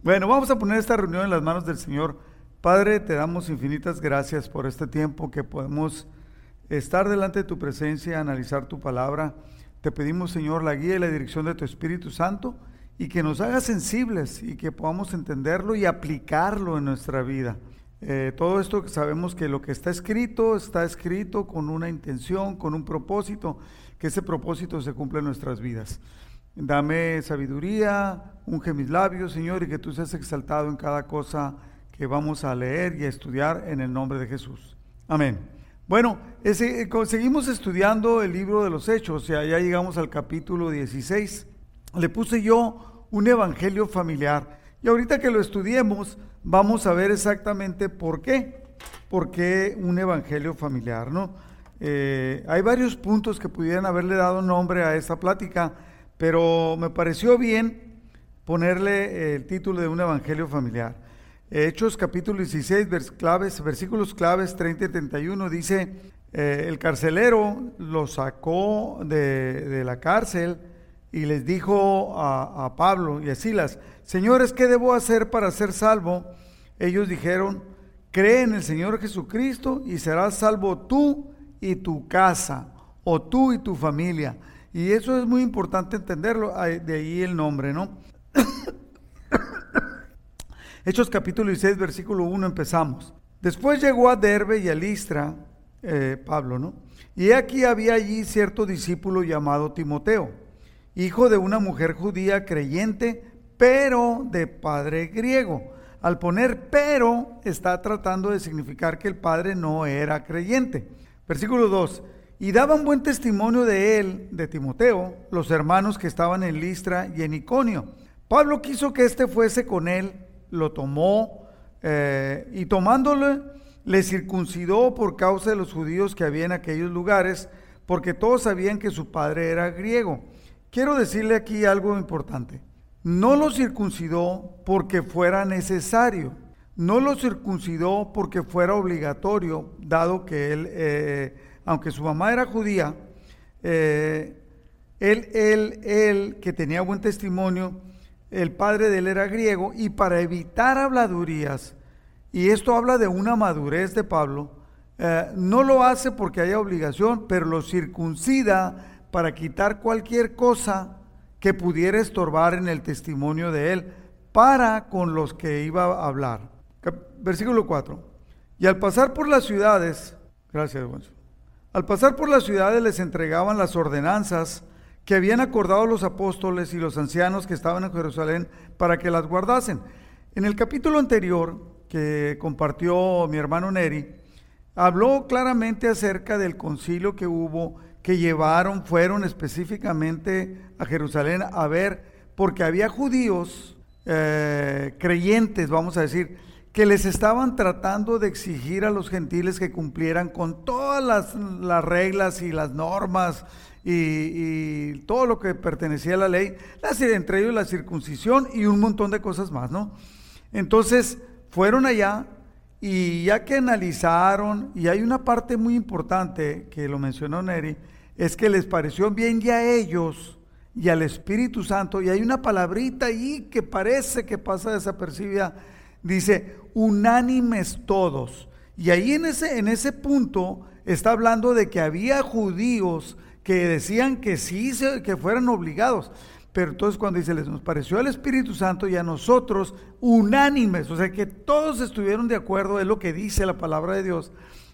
Bueno, vamos a poner esta reunión en las manos del Señor. Padre, te damos infinitas gracias por este tiempo que podemos estar delante de tu presencia, analizar tu palabra. Te pedimos, Señor, la guía y la dirección de tu Espíritu Santo y que nos haga sensibles y que podamos entenderlo y aplicarlo en nuestra vida. Eh, todo esto sabemos que lo que está escrito está escrito con una intención, con un propósito, que ese propósito se cumpla en nuestras vidas. Dame sabiduría, unge mis labios, Señor, y que tú seas exaltado en cada cosa que vamos a leer y a estudiar en el nombre de Jesús. Amén. Bueno, eh, seguimos estudiando el libro de los Hechos, ya, ya llegamos al capítulo 16. Le puse yo un evangelio familiar y ahorita que lo estudiemos vamos a ver exactamente por qué. ¿Por qué un evangelio familiar? ¿no? Eh, hay varios puntos que pudieran haberle dado nombre a esta plática pero me pareció bien ponerle el título de un evangelio familiar. Hechos capítulo 16, claves, versículos claves 30 y 31 dice, eh, el carcelero lo sacó de, la cárcel y les dijo a, a, Pablo y a Silas, señores, ¿qué debo hacer para ser salvo? Ellos dijeron, cree en el Señor Jesucristo y serás salvo tú y tu casa, o tú y tu familia. Y eso es muy importante entenderlo, de ahí el nombre, ¿no? Hechos capítulo 16, versículo 1 empezamos. Después llegó a Derbe y a Listra, eh, Pablo, ¿no? Y aquí había allí cierto discípulo llamado Timoteo, hijo de una mujer judía creyente, pero de padre griego. Al poner pero, está tratando de significar que el padre no era creyente. Versículo 2. Y daban buen testimonio de él, de Timoteo, los hermanos que estaban en Listra y en Iconio. Pablo quiso que éste fuese con él, lo tomó eh, y tomándole le circuncidó por causa de los judíos que había en aquellos lugares, porque todos sabían que su padre era griego. Quiero decirle aquí algo importante. No lo circuncidó porque fuera necesario, no lo circuncidó porque fuera obligatorio, dado que él... Eh, aunque su mamá era judía, eh, él, él, él, que tenía buen testimonio, el padre de él era griego, y para evitar habladurías, y esto habla de una madurez de Pablo, eh, no lo hace porque haya obligación, pero lo circuncida para quitar cualquier cosa que pudiera estorbar en el testimonio de él para con los que iba a hablar. Versículo 4. Y al pasar por las ciudades, gracias. Al pasar por las ciudades les entregaban las ordenanzas que habían acordado los apóstoles y los ancianos que estaban en Jerusalén para que las guardasen. En el capítulo anterior que compartió mi hermano Neri, habló claramente acerca del concilio que hubo, que llevaron, fueron específicamente a Jerusalén a ver, porque había judíos eh, creyentes, vamos a decir, que les estaban tratando de exigir a los gentiles que cumplieran con todas las, reglas y las normas y, todo lo que pertenecía a la ley, entre ellos la circuncisión y un montón de cosas más, ¿no? Entonces fueron allá y ya que analizaron, y hay una parte muy importante que lo mencionó Neri, es que les pareció bien ya a ellos y al Espíritu Santo, y hay una palabrita ahí que parece que pasa desapercibida, dice, unánimes todos. Y ahí en ese, en ese punto está hablando de que había judíos que decían que sí, que fueran obligados. Pero entonces cuando dice, les nos pareció al Espíritu Santo y a nosotros unánimes, o sea que todos estuvieron de acuerdo, es lo que dice la palabra de Dios,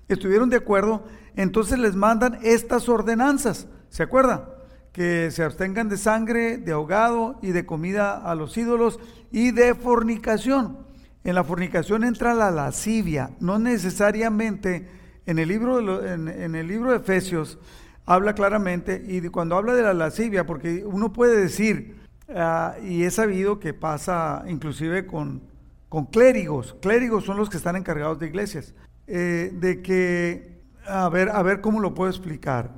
estuvieron de acuerdo, entonces les mandan estas ordenanzas. ¿Se acuerdan? Que se abstengan de sangre, de ahogado y de comida a los ídolos y de fornicación. En la fornicación entra la lascivia, no necesariamente en el libro de, en, el libro de Efesios habla claramente, y cuando habla de la lascivia, porque uno puede decir, ah, y he sabido que pasa inclusive con, con clérigos, clérigos son los que están encargados de iglesias, eh, de que, a ver, a ver cómo lo puedo explicar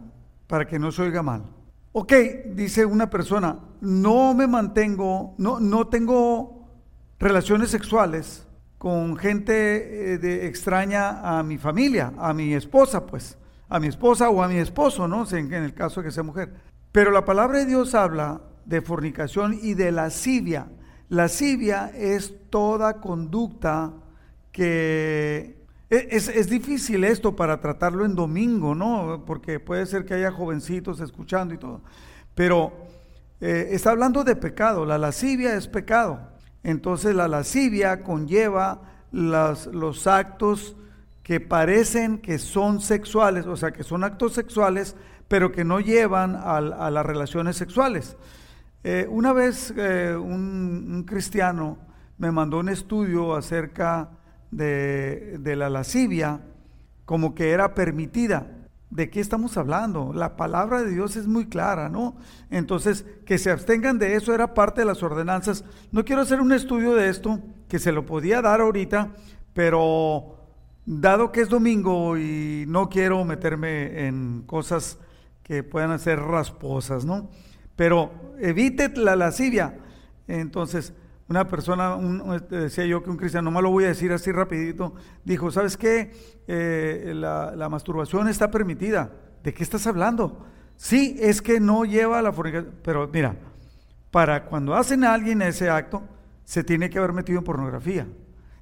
para que no se oiga mal. Ok, dice una persona, no me mantengo, no, no tengo relaciones sexuales con gente eh, de, extraña a mi familia, a mi esposa, pues, a mi esposa o a mi esposo, ¿no? En, el caso de que sea mujer. Pero la palabra de Dios habla de fornicación y de lascivia. Lascivia es toda conducta que e, es, difícil esto para tratarlo en domingo, ¿no? Porque puede ser que haya jovencitos escuchando y todo. Pero eh, está hablando de pecado. La lascivia es pecado. Entonces la lascivia conlleva los actos que parecen que son sexuales, o sea, que son actos sexuales, pero que no llevan a, las relaciones sexuales. Eh, una vez eh, un cristiano me mandó un estudio acerca de, la lascivia como que era permitida. ¿De qué estamos hablando? La palabra de Dios es muy clara, ¿no? Entonces, que se abstengan de eso era parte de las ordenanzas. No quiero hacer un estudio de esto, que se lo podía dar ahorita, pero dado que es domingo y no quiero meterme en cosas que puedan ser rasposas, ¿no? Pero evite la lascivia. Entonces, una persona, este, decía yo que un cristiano, no me lo voy a decir así rapidito, dijo, ¿sabes qué? Eh, la, masturbación está permitida. ¿De qué estás hablando? Sí, es que no lleva a la fornicación. Pero mira, para cuando hacen a alguien ese acto, se tiene que haber metido en pornografía.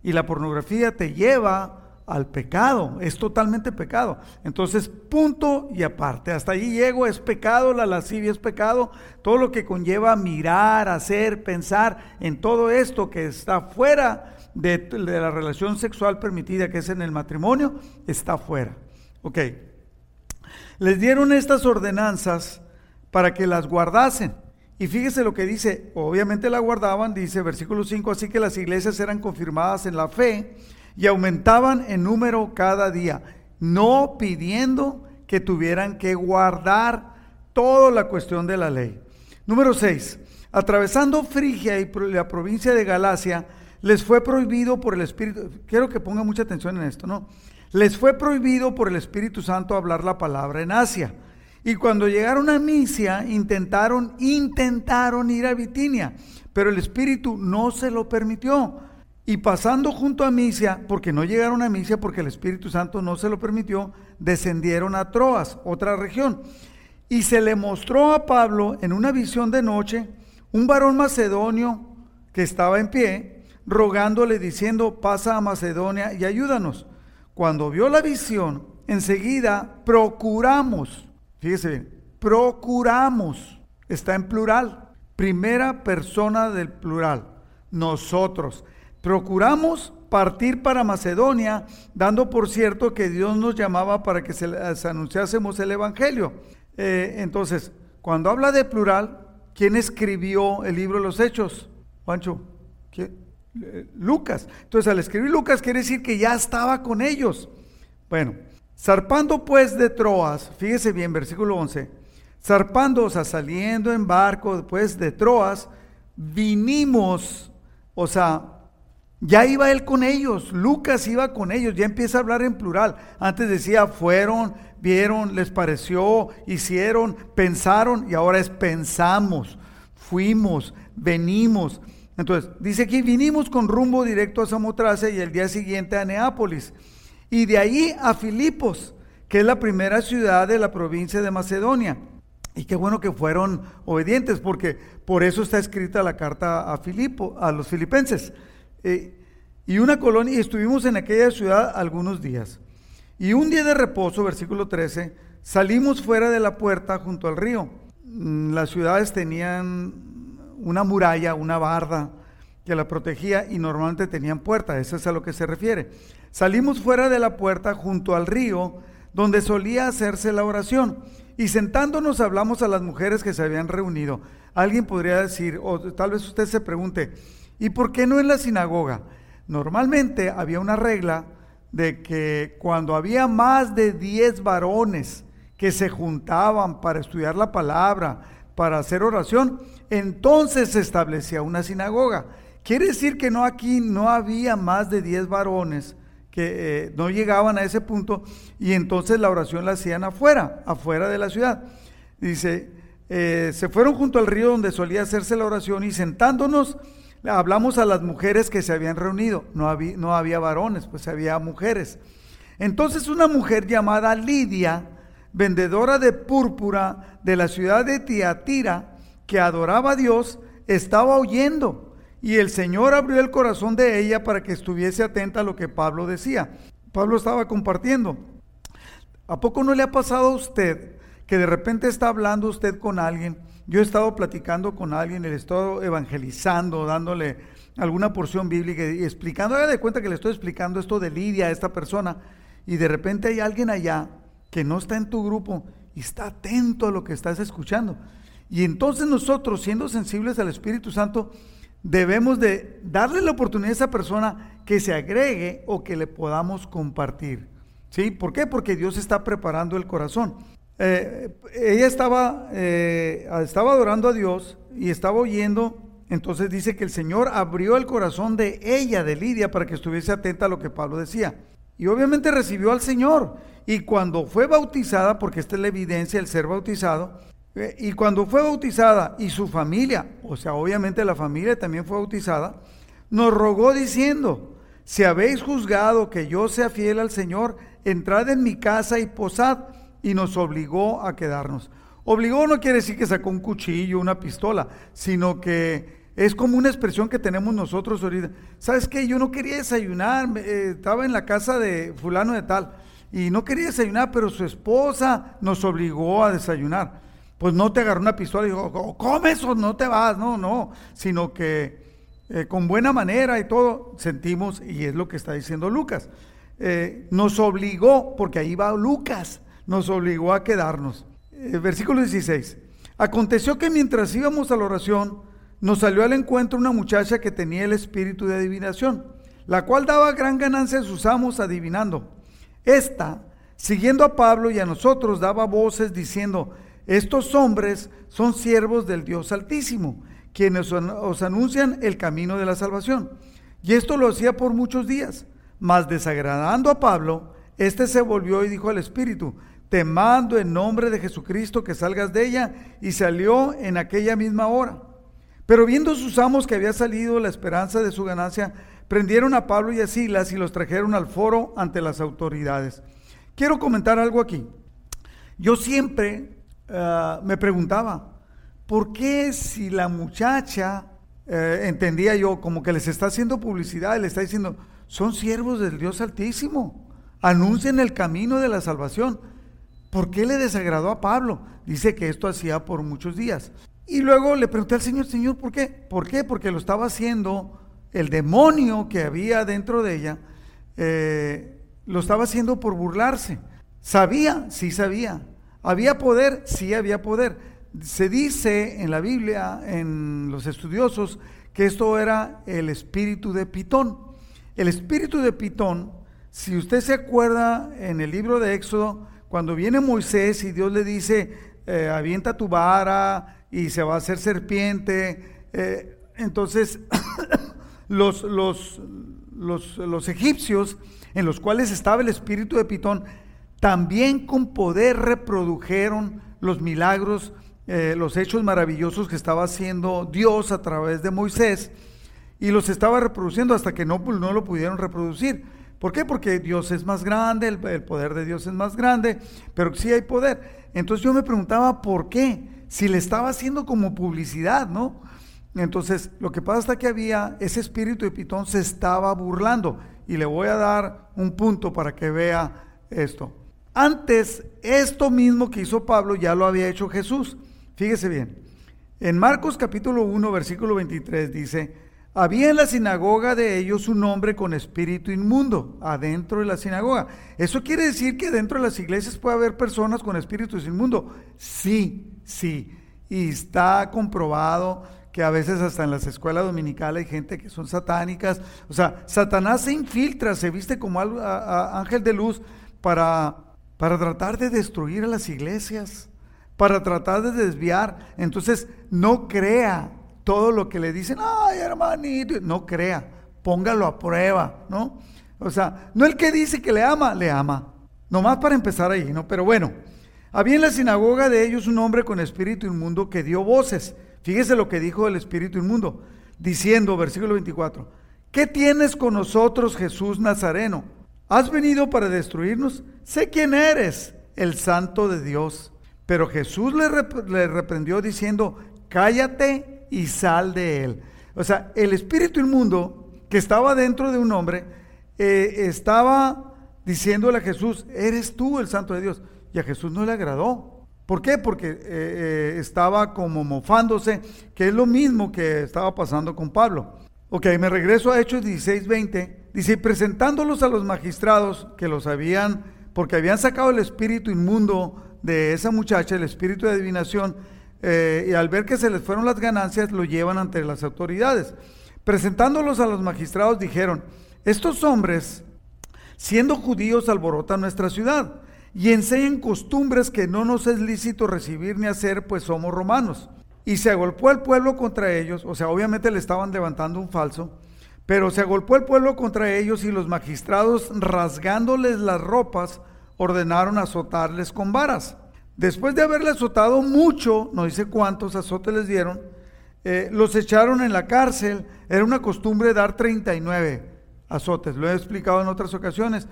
Y la pornografía te lleva al pecado, es totalmente pecado. Entonces, punto y aparte, hasta allí llego, es pecado, la lascivia es pecado, todo lo que conlleva mirar, hacer, pensar en todo esto que está fuera de, la relación sexual permitida que es en el matrimonio, está fuera. Ok, les dieron estas ordenanzas para que las guardasen. Y fíjese lo que dice, obviamente la guardaban, dice versículo 5, así que las iglesias eran confirmadas en la fe y aumentaban en número cada día, no pidiendo que tuvieran que guardar toda la cuestión de la ley. Número 6. Atravesando Frigia y la provincia de Galacia, les fue prohibido por el Espíritu, quiero que ponga mucha atención en esto, ¿no? Les fue prohibido por el Espíritu Santo hablar la palabra en Asia. Y cuando llegaron a Misia, intentaron, intentaron ir a Bitinia, pero el Espíritu no se lo permitió. Y pasando junto a Misia, porque no llegaron a Misia porque el Espíritu Santo no se lo permitió, descendieron a Troas, otra región. Y se le mostró a Pablo en una visión de noche un varón macedonio que estaba en pie, rogándole diciendo, pasa a Macedonia y ayúdanos. Cuando vio la visión, enseguida procuramos, fíjese bien, procuramos, está en plural, primera persona del plural, nosotros Procuramos partir para Macedonia, dando por cierto que Dios nos llamaba para que se, anunciásemos el Evangelio. Eh, entonces, cuando habla de plural, ¿quién escribió el libro de los Hechos? Juancho, eh, Lucas. Entonces, al escribir Lucas quiere decir que ya estaba con ellos. Bueno, zarpando pues de Troas, fíjese bien, versículo 11, zarpando, o sea, saliendo en barco después de Troas, vinimos, o sea, ya iba él con ellos, Lucas iba con ellos, ya empieza a hablar en plural. Antes decía, fueron, vieron, les pareció, hicieron, pensaron, y ahora es pensamos, fuimos, venimos. Entonces, dice aquí, vinimos con rumbo directo a Samotracia y el día siguiente a Neápolis. Y de ahí a Filipos, que es la primera ciudad de la provincia de Macedonia. Y qué bueno que fueron obedientes, porque por eso está escrita la carta a Filipo, a los filipenses. Eh, y una colonia, y estuvimos en aquella ciudad algunos días. Y un día de reposo, versículo 13, salimos fuera de la puerta junto al río. Mm, las ciudades tenían una muralla, una barda que la protegía y normalmente tenían puerta, eso es a lo que se refiere. Salimos fuera de la puerta junto al río donde solía hacerse la oración y sentándonos hablamos a las mujeres que se habían reunido. Alguien podría decir, o tal vez usted se pregunte, ¿Y por qué no en la sinagoga? Normalmente había una regla de que cuando había más de 10 varones que se juntaban para estudiar la palabra, para hacer oración, entonces se establecía una sinagoga. Quiere decir que no aquí no había más de 10 varones que eh, no llegaban a ese punto y entonces la oración la hacían afuera, afuera de la ciudad. Dice, eh, se fueron junto al río donde solía hacerse la oración y sentándonos hablamos a las mujeres que se habían reunido, no había, varones, pues había mujeres. Entonces una mujer llamada Lidia, vendedora de púrpura de la ciudad de Tiatira, que adoraba a Dios, estaba oyendo y el Señor abrió el corazón de ella para que estuviese atenta a lo que Pablo decía. Pablo estaba compartiendo. ¿A poco no le ha pasado a usted que de repente está hablando usted con alguien? Yo he estado platicando con alguien, le he estado evangelizando, dándole alguna porción bíblica y explicando, haga de cuenta que le estoy explicando esto de Lidia a esta persona, y de repente hay alguien allá que no está en tu grupo y está atento a lo que estás escuchando. Y entonces nosotros, siendo sensibles al Espíritu Santo, debemos de darle la oportunidad a esa persona que se agregue o que le podamos compartir. ¿Sí? ¿Por qué? Porque Dios está preparando el corazón. Eh, ella estaba, eh, estaba adorando a Dios y estaba oyendo, entonces dice que el Señor abrió el corazón de ella, de Lidia, para que estuviese atenta a lo que Pablo decía. Y obviamente recibió al Señor. Y cuando fue bautizada, porque esta es la evidencia del ser bautizado, eh, y cuando fue bautizada y su familia, o sea, obviamente la familia también fue bautizada, nos rogó diciendo, si habéis juzgado que yo sea fiel al Señor, entrad en mi casa y posad, y nos obligó a quedarnos. Obligó no quiere decir que sacó un cuchillo, una pistola, sino que es como una expresión que tenemos nosotros ahorita. ¿Sabes qué? Yo no quería desayunar, eh, estaba en la casa de fulano de tal, y no quería desayunar, pero su esposa nos obligó a desayunar pues no te agarró una pistola y dijo, oh, comes o no te vas, no, no, sino que eh, con buena manera y todo sentimos, y es lo que está diciendo Lucas, eh, nos obligó, porque ahí va Lucas, nos obligó a quedarnos. Eh, versículo 16, aconteció que mientras íbamos a la oración, nos salió al encuentro una muchacha que tenía el espíritu de adivinación, la cual daba gran ganancia a sus amos adivinando. Esta, siguiendo a Pablo y a nosotros, daba voces diciendo, estos hombres son siervos del Dios Altísimo, quienes os anuncian el camino de la salvación. Y esto lo hacía por muchos días. Mas desagradando a Pablo, éste se volvió y dijo al Espíritu, te mando en nombre de Jesucristo que salgas de ella, y salió en aquella misma hora. Pero viendo sus amos que había salido la esperanza de su ganancia, prendieron a Pablo y a Silas y los trajeron al foro ante las autoridades. Quiero comentar algo aquí. Yo siempre eh, me preguntaba, ¿por qué si la muchacha, eh, entendía yo, como que les está haciendo publicidad, le está diciendo, son siervos del Dios Altísimo, anuncien el camino de la salvación? ¿Por qué le desagradó a Pablo? Dice que esto hacía por muchos días. Y luego le pregunté al Señor, Señor, ¿por qué? ¿Por qué? Porque lo estaba haciendo el demonio que había dentro de ella, eh, lo estaba haciendo por burlarse. ¿Sabía? Sí sabía. ¿Había poder? Sí había poder. Se dice en la Biblia, en los estudiosos, que esto era el espíritu de Pitón. El espíritu de Pitón, si usted se acuerda en el libro de Éxodo, cuando viene Moisés y Dios le dice, eh, avienta tu vara y se va a hacer serpiente, eh, entonces los, los, los, los egipcios en los cuales estaba el espíritu de Pitón, también con poder reprodujeron los milagros, eh, los hechos maravillosos que estaba haciendo Dios a través de Moisés y los estaba reproduciendo hasta que no, pues, no lo pudieron reproducir. ¿Por qué? Porque Dios es más grande, el, poder de Dios es más grande, pero sí hay poder. Entonces yo me preguntaba por qué, si le estaba haciendo como publicidad, ¿no? Entonces lo que pasa es que había, ese espíritu de Pitón se estaba burlando y le voy a dar un punto para que vea esto. Antes, esto mismo que hizo Pablo ya lo había hecho Jesús. Fíjese bien. En Marcos capítulo 1, versículo 23 dice, había en la sinagoga de ellos un hombre con espíritu inmundo adentro de la sinagoga. ¿Eso quiere decir que dentro de las iglesias puede haber personas con espíritus inmundo? Sí, sí. Y está comprobado que a veces hasta en las escuelas dominicales hay gente que son satánicas. O sea, Satanás se infiltra, se viste como ángel de luz para para tratar de destruir a las iglesias, para tratar de desviar. Entonces, no crea todo lo que le dicen, ay hermanito, no crea, póngalo a prueba, ¿no? O sea, no el que dice que le ama, le ama. Nomás para empezar ahí, ¿no? Pero bueno, había en la sinagoga de ellos un hombre con espíritu inmundo que dio voces. Fíjese lo que dijo el espíritu inmundo, diciendo, versículo 24, ¿qué tienes con nosotros, Jesús Nazareno? ¿Has venido para destruirnos? Sé quién eres, el santo de Dios. Pero Jesús le, reprendió diciendo, cállate y sal de él. O sea, el espíritu inmundo que estaba dentro de un hombre eh, estaba diciéndole a Jesús, eres tú el santo de Dios. Y a Jesús no le agradó. ¿Por qué? Porque eh, eh, estaba como mofándose, que es lo mismo que estaba pasando con Pablo. Ok, me regreso a Hechos 16, 20. Dice, presentándolos a los magistrados que los habían, porque habían sacado el espíritu inmundo de esa muchacha, el espíritu de adivinación, y al ver que se les fueron las ganancias, lo llevan ante las autoridades. Presentándolos a los magistrados, dijeron, estos hombres, siendo judíos, alborotan nuestra ciudad y enseñan costumbres que no nos es lícito recibir ni hacer, pues somos romanos. Y se agolpó el pueblo contra ellos, o sea, obviamente le estaban levantando un falso, pero se agolpó el pueblo contra ellos y los magistrados, rasgándoles las ropas, ordenaron azotarles con varas. Después de haberle azotado mucho, no dice cuántos azotes les dieron, eh, los echaron en la cárcel. Era una costumbre dar 39 azotes. Lo he explicado en otras ocasiones.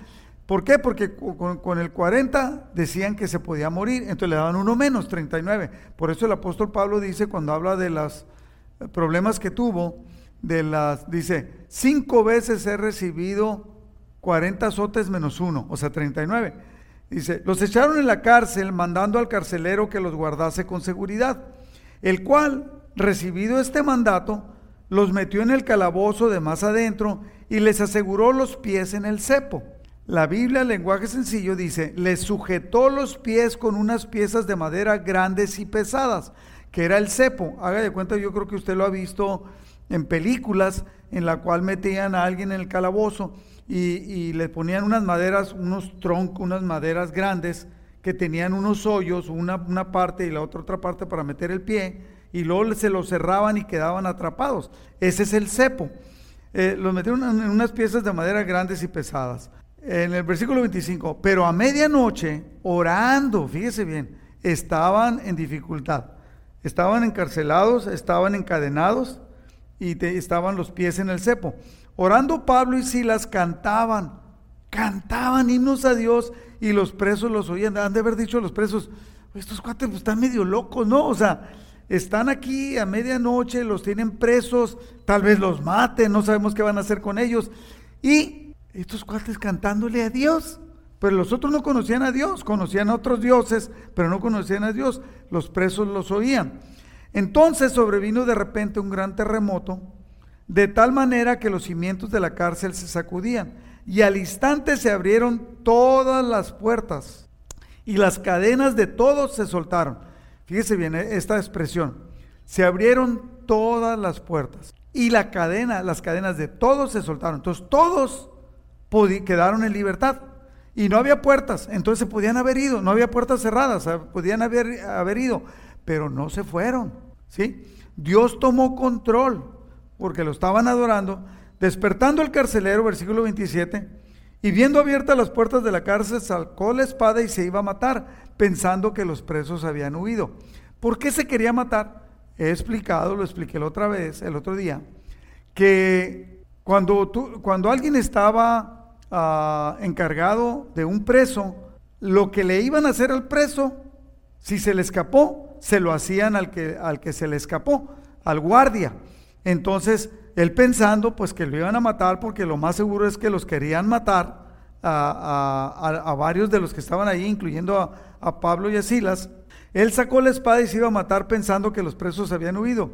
¿Por qué? Porque con, el 40 decían que se podía morir, entonces le daban uno menos, 39. Por eso el apóstol Pablo dice, cuando habla de los eh, problemas que tuvo, de las, dice, cinco veces he recibido 40 azotes menos uno, o sea, 39. Dice, los echaron en la cárcel mandando al carcelero que los guardase con seguridad, el cual, recibido este mandato, los metió en el calabozo de más adentro y les aseguró los pies en el cepo. La Biblia, en lenguaje sencillo, dice, les sujetó los pies con unas piezas de madera grandes y pesadas, que era el cepo. Haga de cuenta, yo creo que usted lo ha visto en películas en la cual metían a alguien en el calabozo y, le ponían unas maderas, unos troncos, unas maderas grandes que tenían unos hoyos, una, una parte y la otra otra parte para meter el pie, y luego se lo cerraban y quedaban atrapados. Ese es el cepo. Eh, los metieron en unas piezas de madera grandes y pesadas. En el versículo 25, pero a medianoche, orando, fíjese bien, estaban en dificultad. Estaban encarcelados, estaban encadenados y estaban los pies en el cepo. Orando Pablo y Silas cantaban, cantaban himnos a Dios y los presos los oían. Han de haber dicho los presos, estos cuates pues, están medio locos, ¿no? O sea, están aquí a medianoche, los tienen presos, tal vez los maten, no sabemos qué van a hacer con ellos. Y estos cuates cantándole a Dios. Pero los otros no conocían a Dios, conocían a otros dioses, pero no conocían a Dios. Los presos los oían. Entonces sobrevino de repente un gran terremoto, de tal manera que los cimientos de la cárcel se sacudían. Y al instante se abrieron todas las puertas y las cadenas de todos se soltaron. Fíjese bien eh, esta expresión. Se abrieron todas las puertas y la cadena, las cadenas de todos se soltaron. Entonces todos quedaron en libertad y no había puertas. Entonces se podían haber ido, no había puertas cerradas, podían haber, haber ido, pero no se fueron. ¿sí? Dios tomó control porque lo estaban adorando. Despertando el carcelero, versículo 27, y viendo abiertas las puertas de la cárcel, sacó la espada y se iba a matar, pensando que los presos habían huido. ¿Por qué se quería matar? He explicado, lo expliqué la otra vez, el otro día, que cuando, tú, cuando alguien estaba ah, encargado de un preso, lo que le iban a hacer al preso, si se le escapó, se lo hacían al que, al que se le escapó, al guardia. Entonces, él pensando pues que lo iban a matar porque lo más seguro es que los querían matar a, varios de los que estaban ahí, incluyendo a, Pablo y a Silas, él sacó la espada y se iba a matar pensando que los presos habían huido.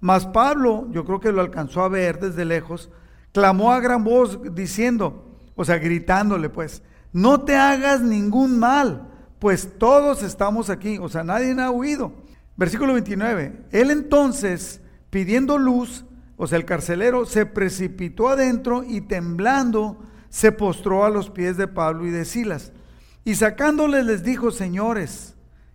Mas Pablo, yo creo que lo alcanzó a ver desde lejos, clamó a gran voz diciendo, o sea, gritándole pues, no te hagas ningún mal, pues todos estamos aquí, o sea, nadie ha huido. Versículo 29, él entonces, pidiendo luz, o sea, el carcelero se precipitó adentro y temblando se postró a los pies de Pablo y de Silas. Y sacándoles les dijo, señores,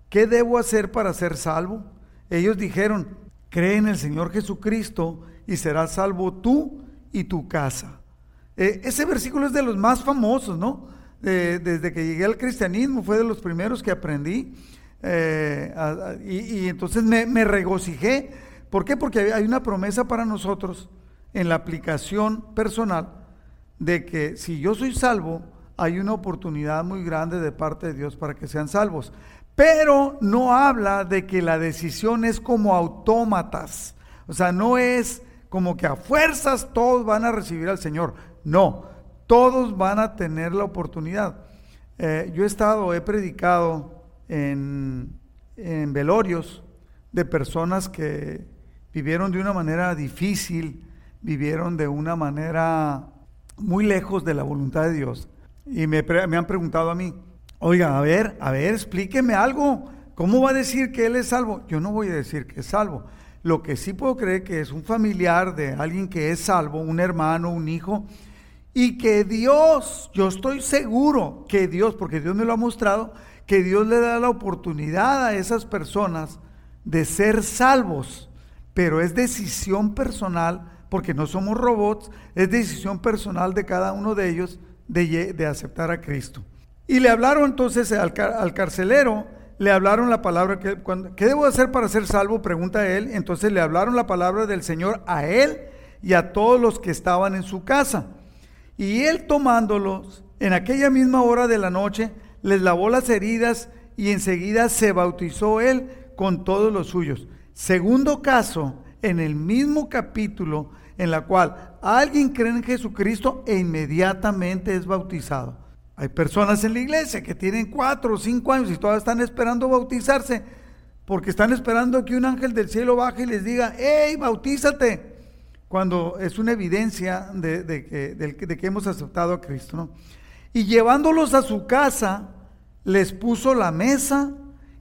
¿qué debo hacer para ser salvo? Ellos dijeron, cree en el Señor Jesucristo y serás salvo tú y tu casa. Eh, ese versículo es de los más famosos, ¿no? desde que llegué al cristianismo fue de los primeros que aprendí. Eh, y, entonces me, me regocijé ¿Por qué? Porque hay una promesa para nosotros en la aplicación personal de que si yo soy salvo, hay una oportunidad muy grande de parte de Dios para que sean salvos. Pero no habla de que la decisión es como autómatas. O sea, no es como que a fuerzas todos van a recibir al Señor. No, todos van a tener la oportunidad. Eh, yo he estado, he predicado en, en velorios de personas que vivieron de una manera difícil, vivieron de una manera muy lejos de la voluntad de Dios. Y me, me, han preguntado a mí, oiga, a ver, a ver, explíqueme algo. ¿Cómo va a decir que Él es salvo? Yo no voy a decir que es salvo. Lo que sí puedo creer que es un familiar de alguien que es salvo, un hermano, un hijo, y que Dios, yo estoy seguro que Dios, porque Dios me lo ha mostrado, que Dios le da la oportunidad a esas personas de ser salvos, pero es decisión personal, porque no somos robots, es decisión personal de cada uno de ellos de, aceptar a Cristo. Y le hablaron entonces al, carcelero, le hablaron la palabra, que, cuando, ¿qué debo hacer para ser salvo? Pregunta él. Entonces le hablaron la palabra del Señor a él y a todos los que estaban en su casa. Y él tomándolos en aquella misma hora de la noche, les lavó las heridas y enseguida se bautizó él con todos los suyos. Segundo caso, en el mismo capítulo en la cual alguien cree en Jesucristo e inmediatamente es bautizado. Hay personas en la iglesia que tienen cuatro o cinco años y todavía están esperando bautizarse porque están esperando que un ángel del cielo baje y les diga, hey, bautízate, cuando es una evidencia de, que, hemos aceptado a Cristo. ¿no? Y llevándolos a su casa, les puso la mesa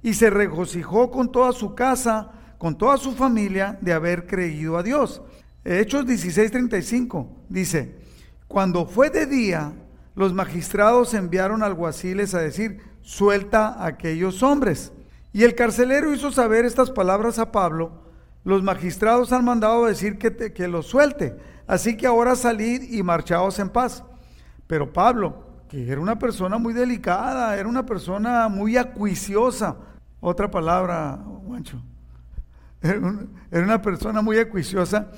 y se regocijó con toda su casa, con toda su familia, de haber creído a Dios. Hechos 16:35 dice, cuando fue de día, los magistrados enviaron alguaciles a decir, suelta a aquellos hombres. Y el carcelero hizo saber estas palabras a Pablo, los magistrados han mandado decir que, que los suelte, así que ahora salid y marchaos en paz. Pero Pablo, que era una persona muy delicada, era una persona muy acuiciosa, otra palabra, Juancho, era una persona muy acuiciosa,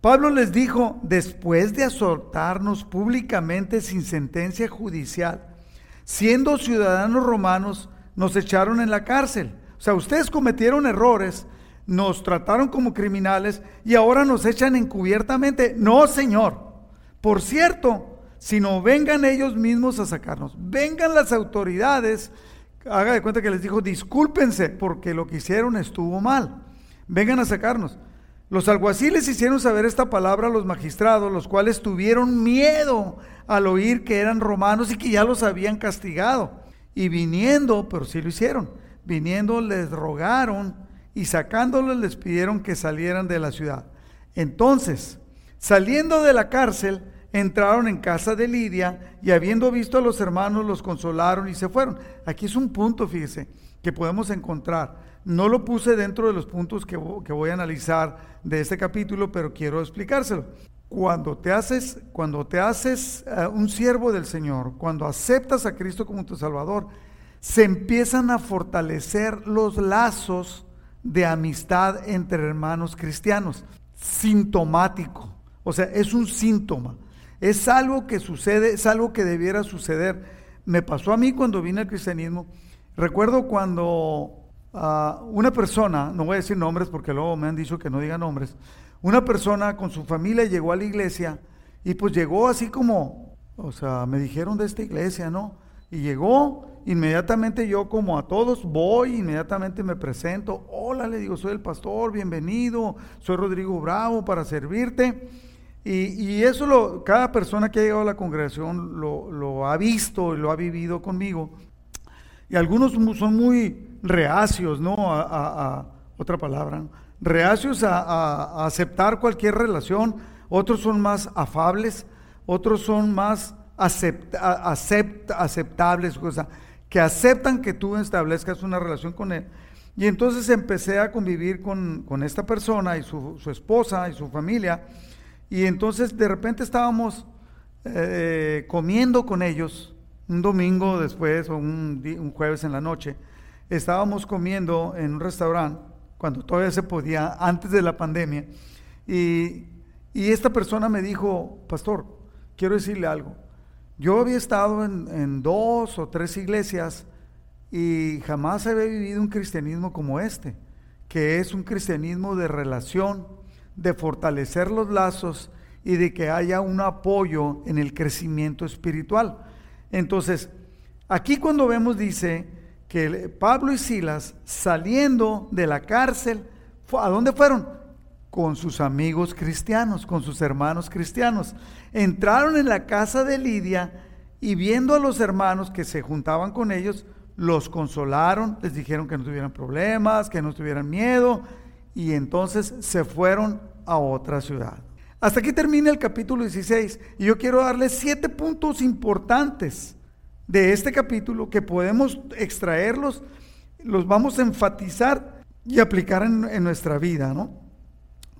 Pablo les dijo, después de azotarnos públicamente sin sentencia judicial, siendo ciudadanos romanos, nos echaron en la cárcel. O sea, ustedes cometieron errores, nos trataron como criminales y ahora nos echan encubiertamente. No, Señor. Por cierto, si no vengan ellos mismos a sacarnos, vengan las autoridades, haga de cuenta que les dijo, discúlpense porque lo que hicieron estuvo mal, vengan a sacarnos. Los alguaciles hicieron saber esta palabra a los magistrados, los cuales tuvieron miedo al oír que eran romanos y que ya los habían castigado. Y viniendo, pero sí lo hicieron, viniendo les rogaron y sacándolos les pidieron que salieran de la ciudad. Entonces, saliendo de la cárcel, entraron en casa de Lidia y habiendo visto a los hermanos los consolaron y se fueron. Aquí es un punto, fíjese, que podemos encontrar no lo puse dentro de los puntos que, voy a analizar de este capítulo, pero quiero explicárselo. Cuando te haces, cuando te haces eh, un siervo del Señor, cuando aceptas a Cristo como tu Salvador, se empiezan a fortalecer los lazos de amistad entre hermanos cristianos. Sintomático. O sea, es un síntoma. Es algo que sucede, es algo que debiera suceder. Me pasó a mí cuando vine al cristianismo. Recuerdo cuando una persona, no voy a decir nombres porque luego me han dicho que no diga nombres, una persona con su familia llegó a la iglesia y pues llegó así como, o sea, me dijeron de esta iglesia, ¿no? Y llegó, inmediatamente yo como a todos voy, inmediatamente me presento, hola, le digo, soy el pastor, bienvenido, soy Rodrigo Bravo para servirte. Y, eso lo, cada persona que ha llegado a la congregación lo, lo ha visto y lo ha vivido conmigo. Y algunos son muy, reacios, ¿no? A, otra palabra, reacios a, aceptar cualquier relación, otros son más afables, otros son más aceptables, o que aceptan que tú establezcas una relación con él. Y entonces empecé a convivir con, esta persona y su, esposa y su familia. Y entonces de repente estábamos eh, comiendo con ellos un domingo después o un, jueves en la noche estábamos comiendo en un restaurante, cuando todavía se podía, antes de la pandemia, y, esta persona me dijo, pastor, quiero decirle algo. Yo había estado en, en, dos o tres iglesias y jamás había vivido un cristianismo como este, que es un cristianismo de relación, de fortalecer los lazos y de que haya un apoyo en el crecimiento espiritual. Entonces, aquí cuando vemos dice que Pablo y Silas saliendo de la cárcel, ¿a dónde fueron? Con sus amigos cristianos, con sus hermanos cristianos. Entraron en la casa de Lidia y viendo a los hermanos que se juntaban con ellos, los consolaron, les dijeron que no tuvieran problemas, que no tuvieran miedo, y entonces se fueron a otra ciudad. Hasta aquí termina el capítulo 16 y yo quiero darles siete puntos importantes de este capítulo que podemos extraerlos, los vamos a enfatizar y aplicar en, nuestra vida, ¿no?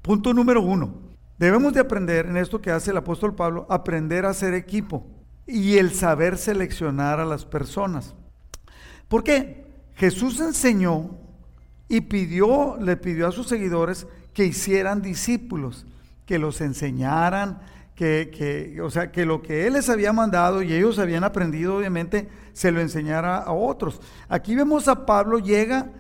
Punto número uno. Debemos de aprender en esto que hace el apóstol Pablo, aprender a ser equipo y el saber seleccionar a las personas. ¿Por qué? Jesús enseñó y pidió, le pidió a sus seguidores que hicieran discípulos, que los enseñaran, que, que, o sea, que lo que Él les había mandado y ellos habían aprendido, obviamente, se lo enseñara a otros. Aquí vemos a Pablo, llega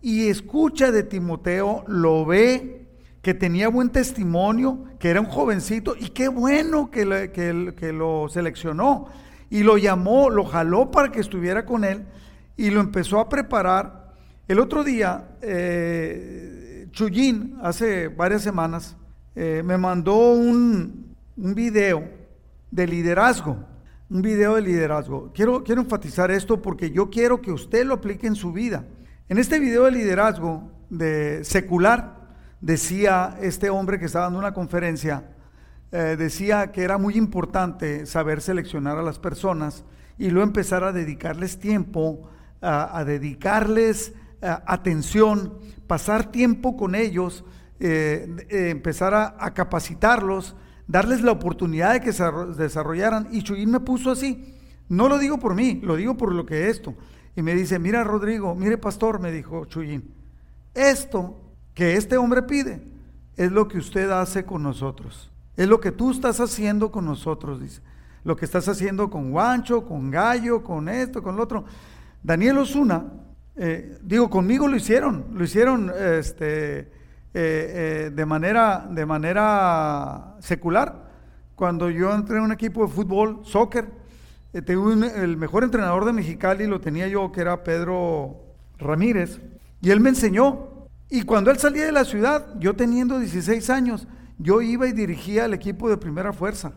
y escucha de Timoteo, lo ve, que tenía buen testimonio, que era un jovencito, y qué bueno que, que, que lo seleccionó. Y lo llamó, lo jaló para que estuviera con él y lo empezó a preparar el otro día, eh, Chuyín, hace varias semanas, eh, me mandó un, video de liderazgo, un video de liderazgo. Quiero, quiero enfatizar esto porque yo quiero que usted lo aplique en su vida. En este video de liderazgo de secular, decía este hombre que estaba dando una conferencia, eh, decía que era muy importante saber seleccionar a las personas y luego empezar a dedicarles tiempo, a dedicarles eh, atención, pasar tiempo con ellos, eh, empezar a, capacitarlos, darles la oportunidad de que se desarrollaran. Y Chuyín me puso así. No lo digo por mí, lo digo por lo que es esto. Y me dice, mira Rodrigo, mire pastor, me dijo Chuyín, esto que este hombre pide es lo que usted hace con nosotros. Es lo que tú estás haciendo con nosotros, dice. Lo que estás haciendo con Guancho, con Gallo, con esto, con lo otro. Daniel Osuna eh, digo, conmigo lo hicieron, lo hicieron este, eh, eh, de, manera, de manera secular. Cuando yo entré en un equipo de fútbol, soccer, el mejor entrenador de Mexicali lo tenía yo, que era Pedro Ramírez, y él me enseñó. Y cuando él salía de la ciudad, yo teniendo 16 años, yo iba y dirigía el equipo de primera fuerza.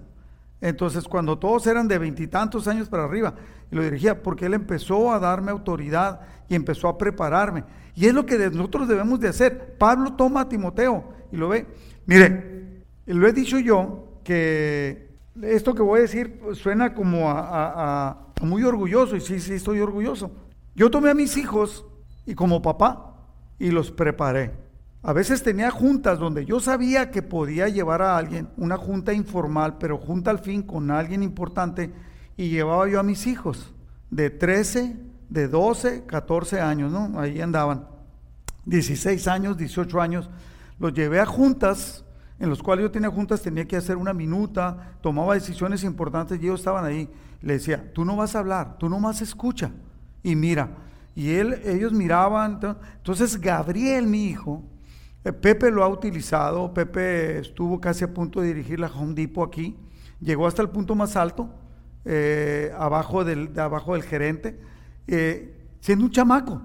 Entonces, cuando todos eran de veintitantos años para arriba, y lo dirigía, porque él empezó a darme autoridad y empezó a prepararme. Y es lo que nosotros debemos de hacer. Pablo toma a Timoteo y lo ve. Mire, lo he dicho yo que esto que voy a decir suena como a, muy orgulloso y sí, sí, estoy orgulloso. Yo tomé a mis hijos y como papá y los preparé. A veces tenía juntas donde yo sabía que podía llevar a alguien, una junta informal, pero junta al fin con alguien importante, y llevaba yo a mis hijos de 13, de 12, 14 años, ¿no? Ahí andaban. 16 años, 18 años. Los llevé a juntas, en los cuales yo tenía juntas, tenía que hacer una minuta, tomaba decisiones importantes y ellos estaban ahí. Le decía, tú no vas a hablar, tú no más escucha y mira. Y él, ellos miraban. Entonces Gabriel, mi hijo, Pepe lo ha utilizado, Pepe estuvo casi a punto de dirigir la Home Depot aquí, llegó hasta el punto más alto, eh, abajo, del, gerente, eh, siendo un chamaco.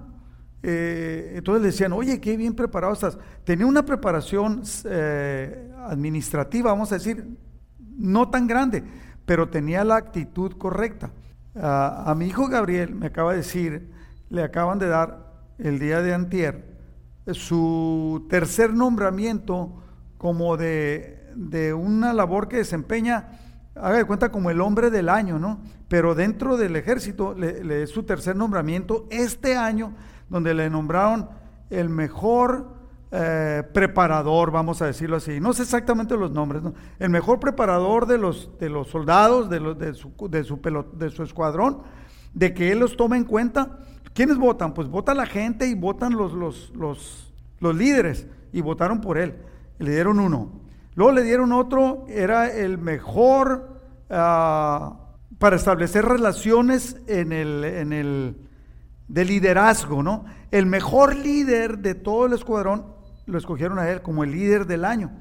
Eh, entonces decían, oye, qué bien preparado estás. Tenía una preparación administrativa, vamos a decir, no tan grande, pero tenía la actitud correcta. a mi hijo Gabriel me acaba de decir, le acaban de dar el día de antier su tercer nombramiento como de, de una labor que desempeña haga de cuenta como el hombre del año, ¿no? Pero dentro del ejército le, es su tercer nombramiento este año, donde le nombraron el mejor eh, preparador, vamos a decirlo así. No sé exactamente los nombres, ¿no? El mejor preparador de los, de los soldados, de, los, de, su, de, su de su escuadrón, de que él los tome en cuenta. ¿Quiénes votan? Pues vota la gente y votan los, los, los, líderes, y votaron por él. Le dieron uno. Luego le dieron otro, era el mejor ah, para establecer relaciones en el, en el de liderazgo, ¿no? El mejor líder de todo el escuadrón lo escogieron a él como el líder del año.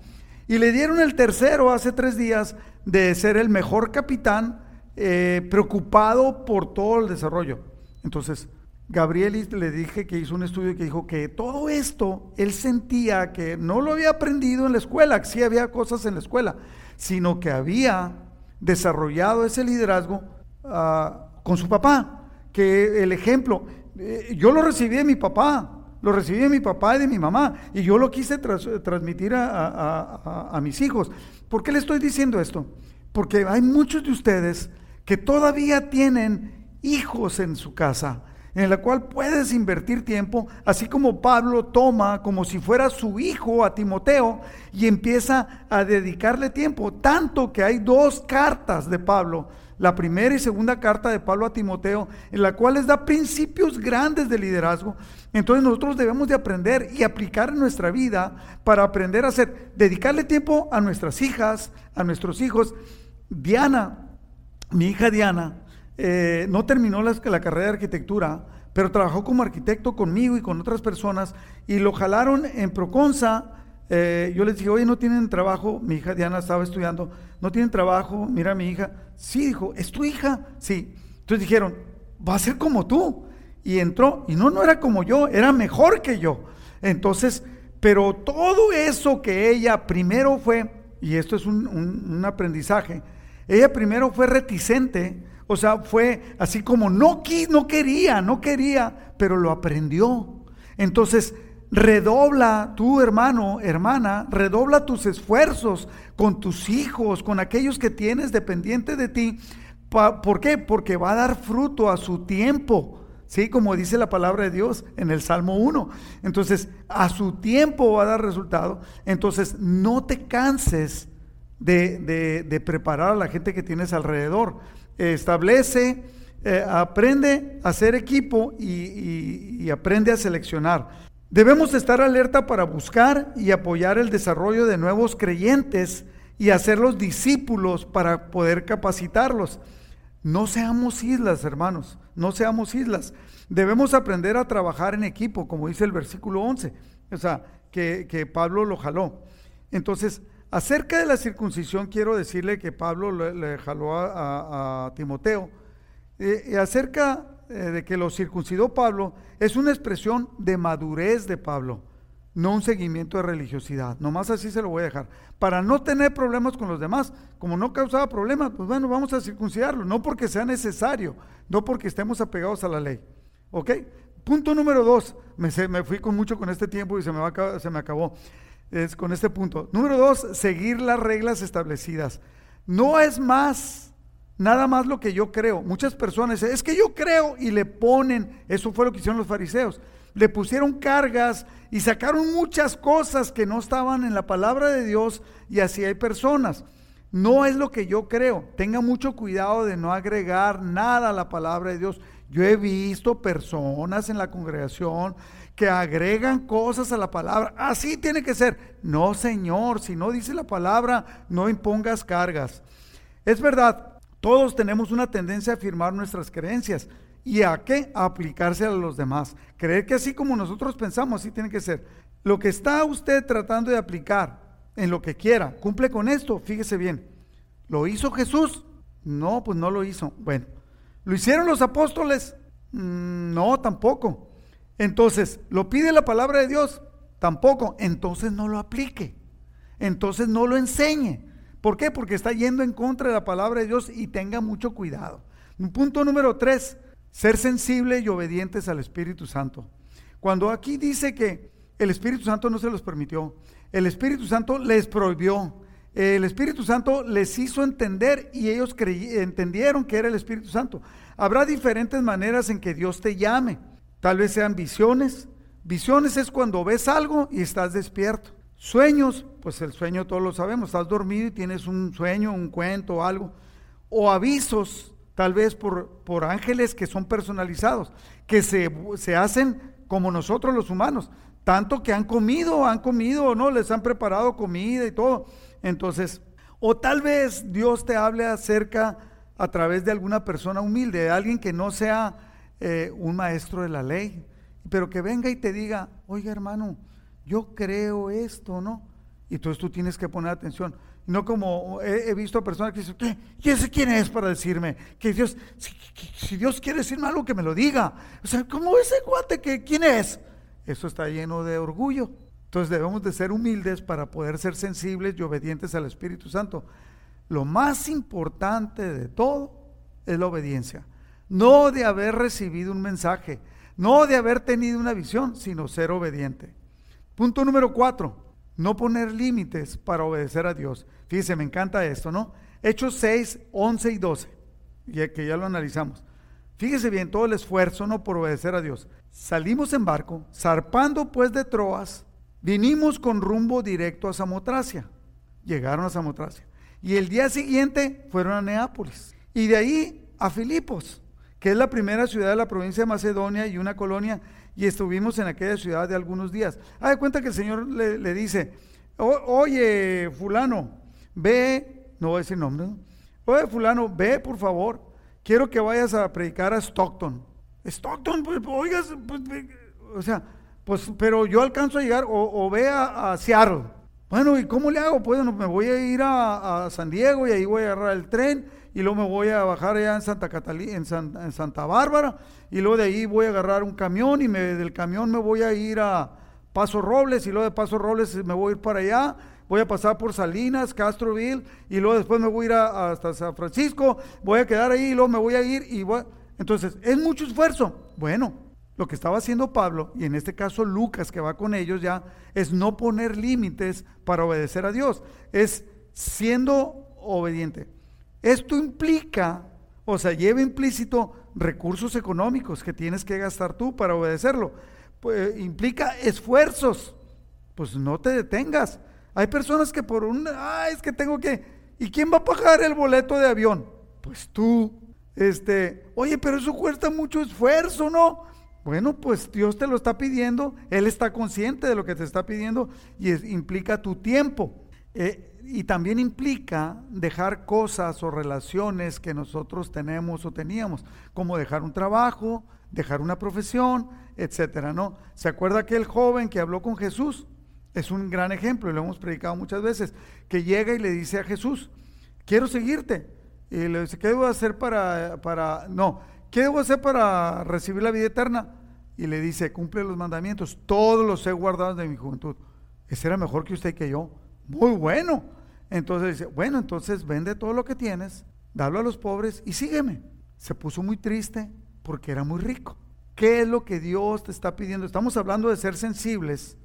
Y le dieron el tercero hace tres días de ser el mejor capitán, eh, preocupado por todo el desarrollo. Entonces, Gabriel le dije que hizo un estudio que dijo que todo esto él sentía que no lo había aprendido en la escuela, que sí había cosas en la escuela, sino que había desarrollado ese liderazgo ah, con su papá. Que el ejemplo, eh, yo lo recibí de mi papá, lo recibí de mi papá y de mi mamá, y yo lo quise transmitir a, a mis hijos. ¿Por qué le estoy diciendo esto? Porque hay muchos de ustedes que todavía tienen hijos en su casa en la cual puedes invertir tiempo, así como Pablo toma como si fuera su hijo a Timoteo y empieza a dedicarle tiempo, tanto que hay dos cartas de Pablo, la primera y segunda carta de Pablo a Timoteo, en la cual les da principios grandes de liderazgo. Entonces nosotros debemos de aprender y aplicar en nuestra vida para aprender a hacer, dedicarle tiempo a nuestras hijas, a nuestros hijos. Diana, mi hija Diana, eh, no terminó la, carrera de arquitectura, pero trabajó como arquitecto conmigo y con otras personas y lo jalaron en Proconza. Eh, yo les dije, oye, no tienen trabajo. Mi hija Diana estaba estudiando, no tienen trabajo. Mira, mi hija, sí, dijo, ¿es tu hija? Sí. Entonces dijeron, va a ser como tú. Y entró, y no, no era como yo, era mejor que yo. Entonces, pero todo eso que ella primero fue, y esto es un aprendizaje, ella primero fue reticente o sea, fue así como no, no quería, no quería, pero lo aprendió. Entonces, redobla tu hermano, hermana, redobla tus esfuerzos con tus hijos, con aquellos que tienes dependiente de ti. ¿Por qué? Porque va a dar fruto a su tiempo. ¿sí? Como dice la palabra de Dios en el Salmo 1. Entonces, a su tiempo va a dar resultado. Entonces, no te canses de, de preparar a la gente que tienes alrededor establece, eh, aprende a hacer equipo y, aprende a seleccionar. Debemos estar alerta para buscar y apoyar el desarrollo de nuevos creyentes y hacerlos discípulos para poder capacitarlos. No seamos islas, hermanos, no seamos islas. Debemos aprender a trabajar en equipo, como dice el versículo 11, o sea, que, Pablo lo jaló. Entonces, Acerca de la circuncisión, quiero decirle que Pablo le, jaló a, Timoteo. Eh, acerca eh, de que lo circuncidó Pablo, es una expresión de madurez de Pablo, no un seguimiento de religiosidad. Nomás así se lo voy a dejar. Para no tener problemas con los demás, como no causaba problemas, pues bueno, vamos a circuncidarlo, no porque sea necesario, no porque estemos apegados a la ley. ¿Ok? Punto número dos, me, me fui con mucho con este tiempo y se me, va, se me acabó es con este punto. Número dos, seguir las reglas establecidas. No es más, nada más lo que yo creo. Muchas personas dicen, es que yo creo y le ponen, eso fue lo que hicieron los fariseos, le pusieron cargas y sacaron muchas cosas que no estaban en la palabra de Dios y así hay personas. No es lo que yo creo. Tenga mucho cuidado de no agregar nada a la palabra de Dios. Yo he visto personas en la congregación que agregan cosas a la palabra. Así tiene que ser. No, Señor, si no dice la palabra, no impongas cargas. Es verdad, todos tenemos una tendencia a afirmar nuestras creencias. ¿Y a qué? A aplicarse a los demás. Creer que así como nosotros pensamos, así tiene que ser. Lo que está usted tratando de aplicar en lo que quiera, cumple con esto, fíjese bien. ¿Lo hizo Jesús? No, pues no lo hizo. Bueno, ¿lo hicieron los apóstoles? Mm, no, tampoco. Entonces, ¿lo pide la palabra de Dios? Tampoco. Entonces no lo aplique. Entonces no lo enseñe. ¿Por qué? Porque está yendo en contra de la palabra de Dios y tenga mucho cuidado. Punto número tres, ser sensible y obedientes al Espíritu Santo. Cuando aquí dice que el Espíritu Santo no se los permitió, el Espíritu Santo les prohibió, el Espíritu Santo les hizo entender y ellos entendieron que era el Espíritu Santo. Habrá diferentes maneras en que Dios te llame. Tal vez sean visiones. Visiones es cuando ves algo y estás despierto. Sueños, pues el sueño todos lo sabemos, estás dormido y tienes un sueño, un cuento o algo. O avisos, tal vez por, por ángeles que son personalizados, que se, se hacen como nosotros los humanos, tanto que han comido, han comido o no, les han preparado comida y todo. Entonces, o tal vez Dios te hable acerca a través de alguna persona humilde, de alguien que no sea eh, un maestro de la ley, pero que venga y te diga, oiga hermano, yo creo esto, ¿no? Y entonces tú tienes que poner atención. No como he, visto a personas que dicen, ¿qué? ¿Y ese quién es para decirme? Que Dios, si, Dios quiere decirme algo, que me lo diga. O sea, como ese guate que quién es? Eso está lleno de orgullo. Entonces debemos de ser humildes para poder ser sensibles y obedientes al Espíritu Santo. Lo más importante de todo es la obediencia. No de haber recibido un mensaje, no de haber tenido una visión, sino ser obediente. Punto número cuatro, no poner límites para obedecer a Dios. Fíjese, me encanta esto, ¿no? Hechos 6, 11 y 12, que ya lo analizamos. Fíjese bien todo el esfuerzo, ¿no? Por obedecer a Dios. Salimos en barco, zarpando pues de Troas, vinimos con rumbo directo a Samotracia. Llegaron a Samotracia. Y el día siguiente fueron a Neápolis. Y de ahí a Filipos, que es la primera ciudad de la provincia de Macedonia y una colonia. Y estuvimos en aquella ciudad de algunos días. Haz de cuenta que el Señor le, dice, oye, fulano, ve, no voy a decir nombre, ¿no? oye, fulano, ve por favor, quiero que vayas a predicar a Stockton. Stockton, pues, oigas, pues, o sea, pues, pero yo alcanzo a llegar, o, ve a, Seattle. Bueno, ¿y cómo le hago? Pues me voy a ir a, San Diego y ahí voy a agarrar el tren y luego me voy a bajar allá en Santa Catalina, en, Santa Bárbara y luego de ahí voy a agarrar un camión y me, del camión me voy a ir a Paso Robles y luego de Paso Robles me voy a ir para allá voy a pasar por Salinas, Castroville, y luego después me voy a ir hasta San Francisco, voy a quedar ahí, y luego me voy a ir, y voy... Entonces, es mucho esfuerzo. Bueno, lo que estaba haciendo Pablo, y en este caso Lucas, que va con ellos ya, es no poner límites para obedecer a Dios, es siendo obediente. Esto implica, o sea, lleva implícito recursos económicos que tienes que gastar tú para obedecerlo. Pues, implica esfuerzos. Pues no te detengas. Hay personas que por un, ah, es que tengo que, ¿y quién va a pagar el boleto de avión? Pues tú, este, oye, pero eso cuesta mucho esfuerzo, ¿no? Bueno, pues Dios te lo está pidiendo, Él está consciente de lo que te está pidiendo y implica tu tiempo. Eh, y también implica dejar cosas o relaciones que nosotros tenemos o teníamos, como dejar un trabajo, dejar una profesión, etcétera, ¿no? ¿Se acuerda aquel joven que habló con Jesús? Es un gran ejemplo y lo hemos predicado muchas veces, que llega y le dice a Jesús, quiero seguirte. Y le dice, ¿qué debo hacer para, para, no, ¿qué debo hacer para recibir la vida eterna? Y le dice, cumple los mandamientos, todos los he guardado de mi juventud. Ese era mejor que usted y que yo. Muy bueno. Entonces dice, bueno, entonces vende todo lo que tienes, dalo a los pobres y sígueme. Se puso muy triste porque era muy rico. ¿Qué es lo que Dios te está pidiendo? Estamos hablando de ser sensibles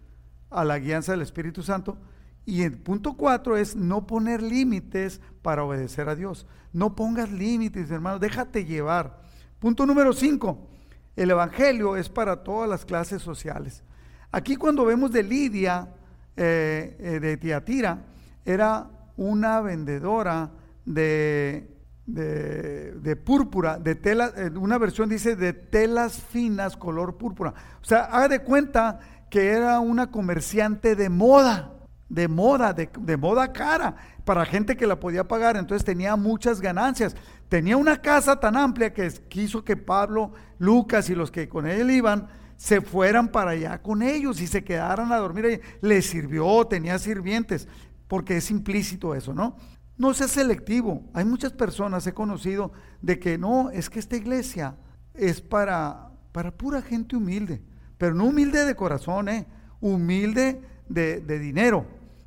a la guianza del Espíritu Santo. Y el punto cuatro es no poner límites para obedecer a Dios. No pongas límites, hermano, déjate llevar. Punto número cinco, el Evangelio es para todas las clases sociales. Aquí cuando vemos de Lidia, eh, eh, de Tiatira, era una vendedora de, de, púrpura, de tela, eh, una versión dice de telas finas color púrpura. O sea, haga de cuenta que era una comerciante de moda, de moda, de, moda cara, para gente que la podía pagar, entonces tenía muchas ganancias. Tenía una casa tan amplia que quiso que Pablo, Lucas y los que con él iban, se fueran para allá con ellos y se quedaran a dormir ahí. Le sirvió, tenía sirvientes, porque es implícito eso, ¿no? No sea selectivo. Hay muchas personas, he conocido, de que no, es que esta iglesia es para, para pura gente humilde pero no humilde de corazón, ¿eh? humilde de, dinero,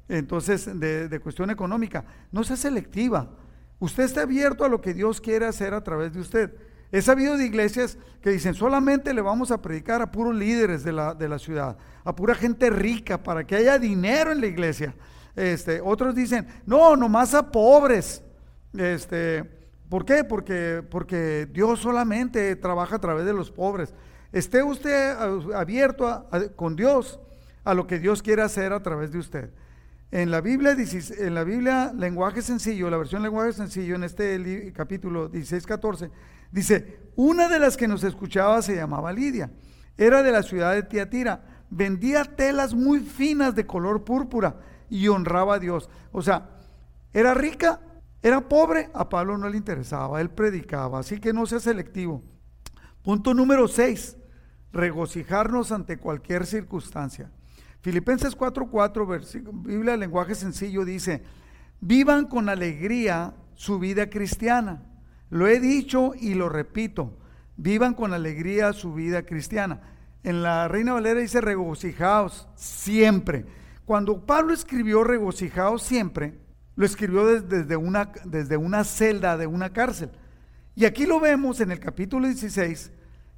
entonces de, cuestión económica. No sea selectiva. Usted está abierto a lo que Dios quiere hacer a través de usted. He sabido de iglesias que dicen solamente le vamos a predicar a puros líderes de la, de la ciudad, a pura gente rica, para que haya dinero en la iglesia. Este, otros dicen, no, nomás a pobres. Este, ¿Por qué? Porque, porque Dios solamente trabaja a través de los pobres. Esté usted abierto con Dios a lo que Dios quiere hacer a través de usted. En la Biblia, en la Biblia lenguaje sencillo, la versión lenguaje sencillo, en este capítulo 16-14, dice, una de las que nos escuchaba se llamaba Lidia, era de la ciudad de Tiatira, vendía telas muy finas de color púrpura y honraba a Dios. O sea, era rica, era pobre, a Pablo no le interesaba, él predicaba, así que no sea selectivo. Punto número 6, regocijarnos ante cualquier circunstancia. Filipenses 4:4, Biblia lenguaje sencillo, dice, vivan con alegría su vida cristiana. Lo he dicho y lo repito, vivan con alegría su vida cristiana. En la Reina Valera dice regocijaos siempre. Cuando Pablo escribió regocijaos siempre, lo escribió desde, una, desde una celda de una cárcel. Y aquí lo vemos en el capítulo 16,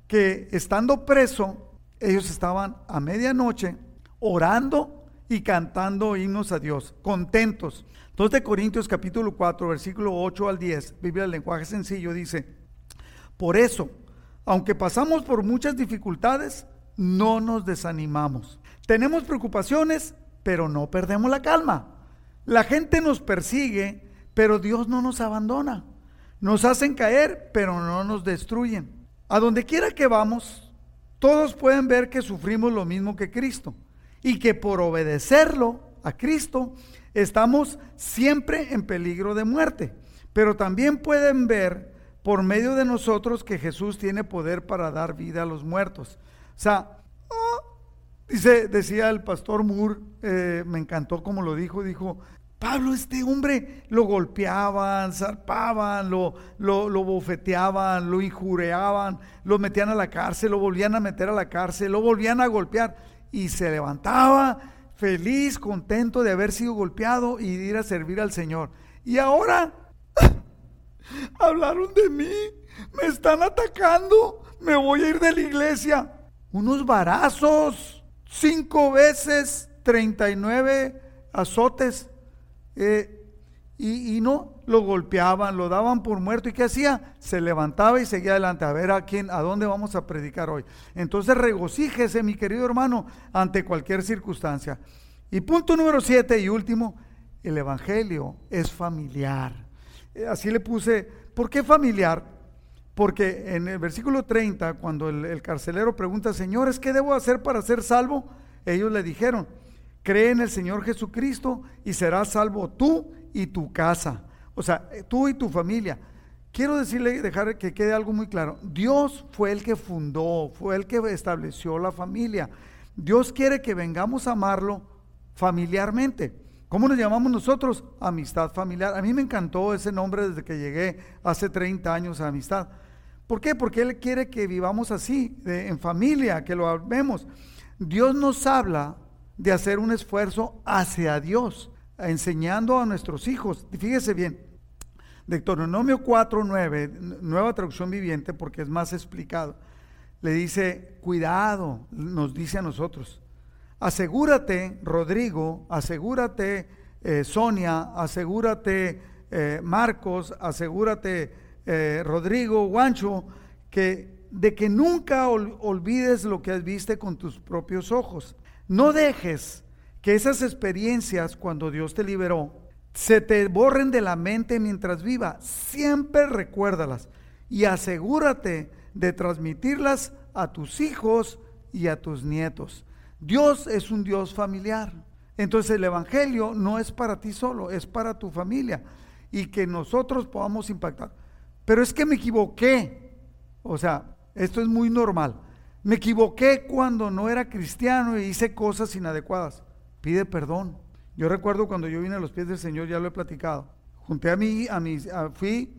que estando preso, ellos estaban a medianoche orando y cantando himnos a Dios, contentos. 2 de Corintios capítulo 4, versículo 8 al 10, Biblia del lenguaje sencillo, dice, por eso, aunque pasamos por muchas dificultades, no nos desanimamos. Tenemos preocupaciones, pero no perdemos la calma. La gente nos persigue, pero Dios no nos abandona. Nos hacen caer, pero no nos destruyen. A donde quiera que vamos, todos pueden ver que sufrimos lo mismo que Cristo y que por obedecerlo a Cristo estamos siempre en peligro de muerte. Pero también pueden ver por medio de nosotros que Jesús tiene poder para dar vida a los muertos. O sea, ah, dice, decía el pastor Moore, eh, me encantó como lo dijo, dijo, Pablo, este hombre, lo golpeaban, zarpaban, lo, lo, bofeteaban, lo injureaban, lo metían a la cárcel, lo volvían a meter a la cárcel, lo volvían a golpear y se levantaba feliz, contento de haber sido golpeado y de ir a servir al Señor. Y ahora hablaron de mí, me están atacando, me voy a ir de la iglesia. Unos varazos, cinco veces, 39 azotes eh, y, no, lo golpeaban, lo daban por muerto. ¿Y qué hacía? Se levantaba y seguía adelante. A ver a quién, a dónde vamos a predicar hoy. Entonces regocíjese, mi querido hermano, ante cualquier circunstancia. Y punto número siete y último, el Evangelio es familiar. Eh, así le puse, ¿por qué familiar? Porque en el versículo 30, cuando el, el carcelero pregunta, señores, ¿qué debo hacer para ser salvo? Ellos le dijeron, cree en el Señor Jesucristo y serás salvo tú y tu casa. O sea, eh, tú y tu familia. Quiero decirle, dejar que quede algo muy claro. Dios fue el que fundó, fue el que estableció la familia. Dios quiere que vengamos a amarlo familiarmente. ¿Cómo nos llamamos nosotros? Amistad familiar. A mí me encantó ese nombre desde que llegué hace 30 años a amistad. ¿Por qué? Porque Él quiere que vivamos así, en familia, que lo vemos. Dios nos habla de hacer un esfuerzo hacia Dios, enseñando a nuestros hijos. Fíjese bien, Deuteronomio 4.9, nueva traducción viviente porque es más explicado, le dice, cuidado, nos dice a nosotros, asegúrate, Rodrigo, asegúrate, eh, Sonia, asegúrate, eh, Marcos, asegúrate, eh, Rodrigo, Guancho, que de que nunca olvides lo que has visto con tus propios ojos. No dejes que esas experiencias cuando Dios te liberó se te borren de la mente mientras viva. Siempre recuérdalas y asegúrate de transmitirlas a tus hijos y a tus nietos. Dios es un Dios familiar. Entonces el Evangelio no es para ti solo, es para tu familia y que nosotros podamos impactar. Pero es que me equivoqué. O sea, esto es muy normal. Me equivoqué cuando no era cristiano y hice cosas inadecuadas. Pide perdón. Yo recuerdo cuando yo vine a los pies del Señor, ya lo he platicado. Junté a mí, a mis, fui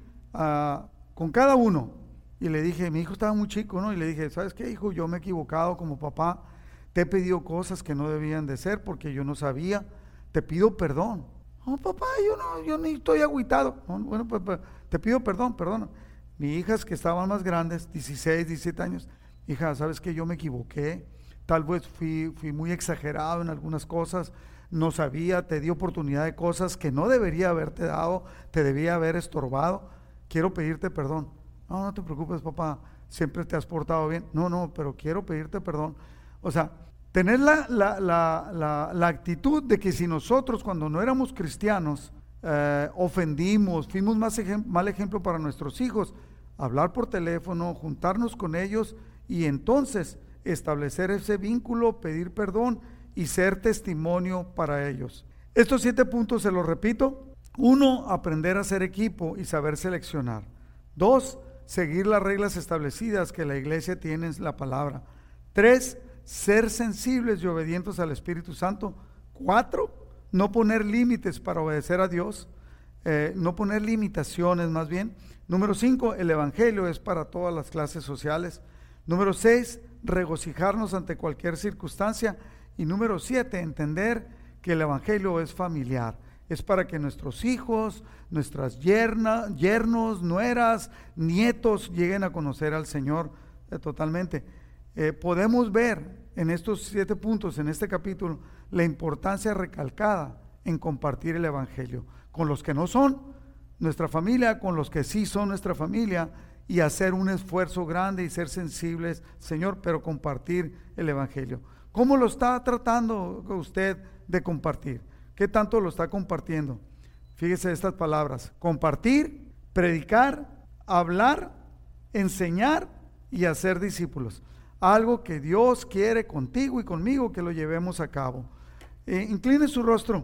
con cada uno y le dije, mi hijo estaba muy chico, ¿no? Y le dije, ¿sabes qué, hijo? Yo me he equivocado como papá. Te he pedido cosas que no debían de ser porque yo no sabía. Te pido perdón. No, papá, yo no, yo ni estoy agüitado. bueno, pues, pues, te pido perdón, perdón. Mis hijas que estaban más grandes, 16, 17 años, hija, sabes que yo me equivoqué, tal vez fui, fui muy exagerado en algunas cosas, no sabía, te di oportunidad de cosas que no debería haberte dado, te debía haber estorbado, quiero pedirte perdón. No, no te preocupes, papá, siempre te has portado bien. No, no, pero quiero pedirte perdón. O sea, tener la, la, actitud de que si nosotros cuando no éramos cristianos eh, ofendimos, fuimos más mal ejemplo para nuestros hijos, hablar por teléfono, juntarnos con ellos y entonces establecer ese vínculo, pedir perdón y ser testimonio para ellos. Estos siete puntos se los repito. Uno, aprender a ser equipo y saber seleccionar. Dos, seguir las reglas establecidas que la iglesia tiene en la palabra. Tres, ser sensibles y obedientes al Espíritu Santo. Cuatro, no poner límites para obedecer a Dios. Eh, no poner limitaciones más bien. Número cinco, el Evangelio es para todas las clases sociales. Número seis, regocijarnos ante cualquier circunstancia. Y número siete, entender que el Evangelio es familiar. Es para que nuestros hijos, nuestras yernos, nueras, nietos lleguen a conocer al Señor eh, totalmente. Eh, podemos ver en estos siete puntos, en este capítulo, la importancia recalcada en compartir el Evangelio con los que no son nuestra familia, con los que sí son nuestra familia y hacer un esfuerzo grande y ser sensibles, Señor, pero compartir el Evangelio. ¿Cómo lo está tratando usted de compartir? ¿Qué tanto lo está compartiendo? Fíjese estas palabras, compartir, predicar, hablar, enseñar y hacer discípulos. Algo que Dios quiere contigo y conmigo que lo llevemos a cabo. Eh, incline su rostro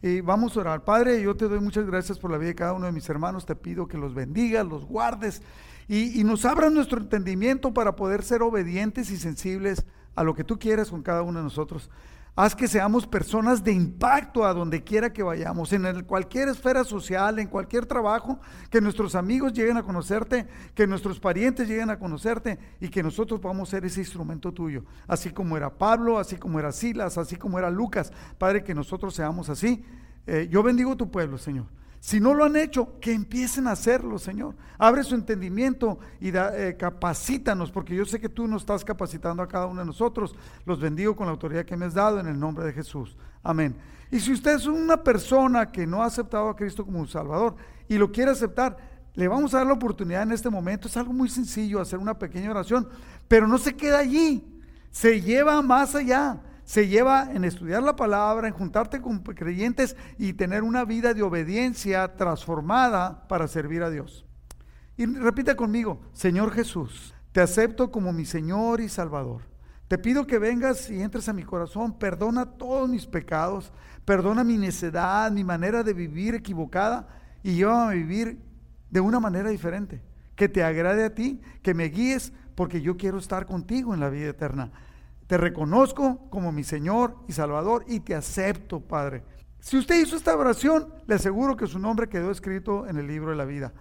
y vamos a orar. Padre, yo te doy muchas gracias por la vida de cada uno de mis hermanos. Te pido que los bendigas, los guardes y, nos abras nuestro entendimiento para poder ser obedientes y sensibles a lo que tú quieres con cada uno de nosotros. Haz que seamos personas de impacto a donde quiera que vayamos, en cualquier esfera social, en cualquier trabajo, que nuestros amigos lleguen a conocerte, que nuestros parientes lleguen a conocerte y que nosotros podamos ser ese instrumento tuyo. Así como era Pablo, así como era Silas, así como era Lucas. Padre, que nosotros seamos así. Eh, yo bendigo tu pueblo, Señor. Si no lo han hecho, que empiecen a hacerlo, Señor. Abre su entendimiento y eh, capacítanos, porque yo sé que tú nos estás capacitando a cada uno de nosotros. Los bendigo con la autoridad que me has dado en el nombre de Jesús. Amén. Y si usted es una persona que no ha aceptado a Cristo como un Salvador y lo quiere aceptar, le vamos a dar la oportunidad en este momento. Es algo muy sencillo, hacer una pequeña oración, pero no se queda allí, se lleva más allá se lleva en estudiar la palabra, en juntarte con creyentes y tener una vida de obediencia transformada para servir a Dios. Y repite conmigo, Señor Jesús, te acepto como mi Señor y Salvador. Te pido que vengas y entres a mi corazón, perdona todos mis pecados, perdona mi necedad, mi manera de vivir equivocada y llévame a vivir de una manera diferente, que te agrade a ti, que me guíes, porque yo quiero estar contigo en la vida eterna. Te reconozco como mi Señor y Salvador y te acepto, Padre. Si usted hizo esta oración, le aseguro que su nombre quedó escrito en el libro de la vida.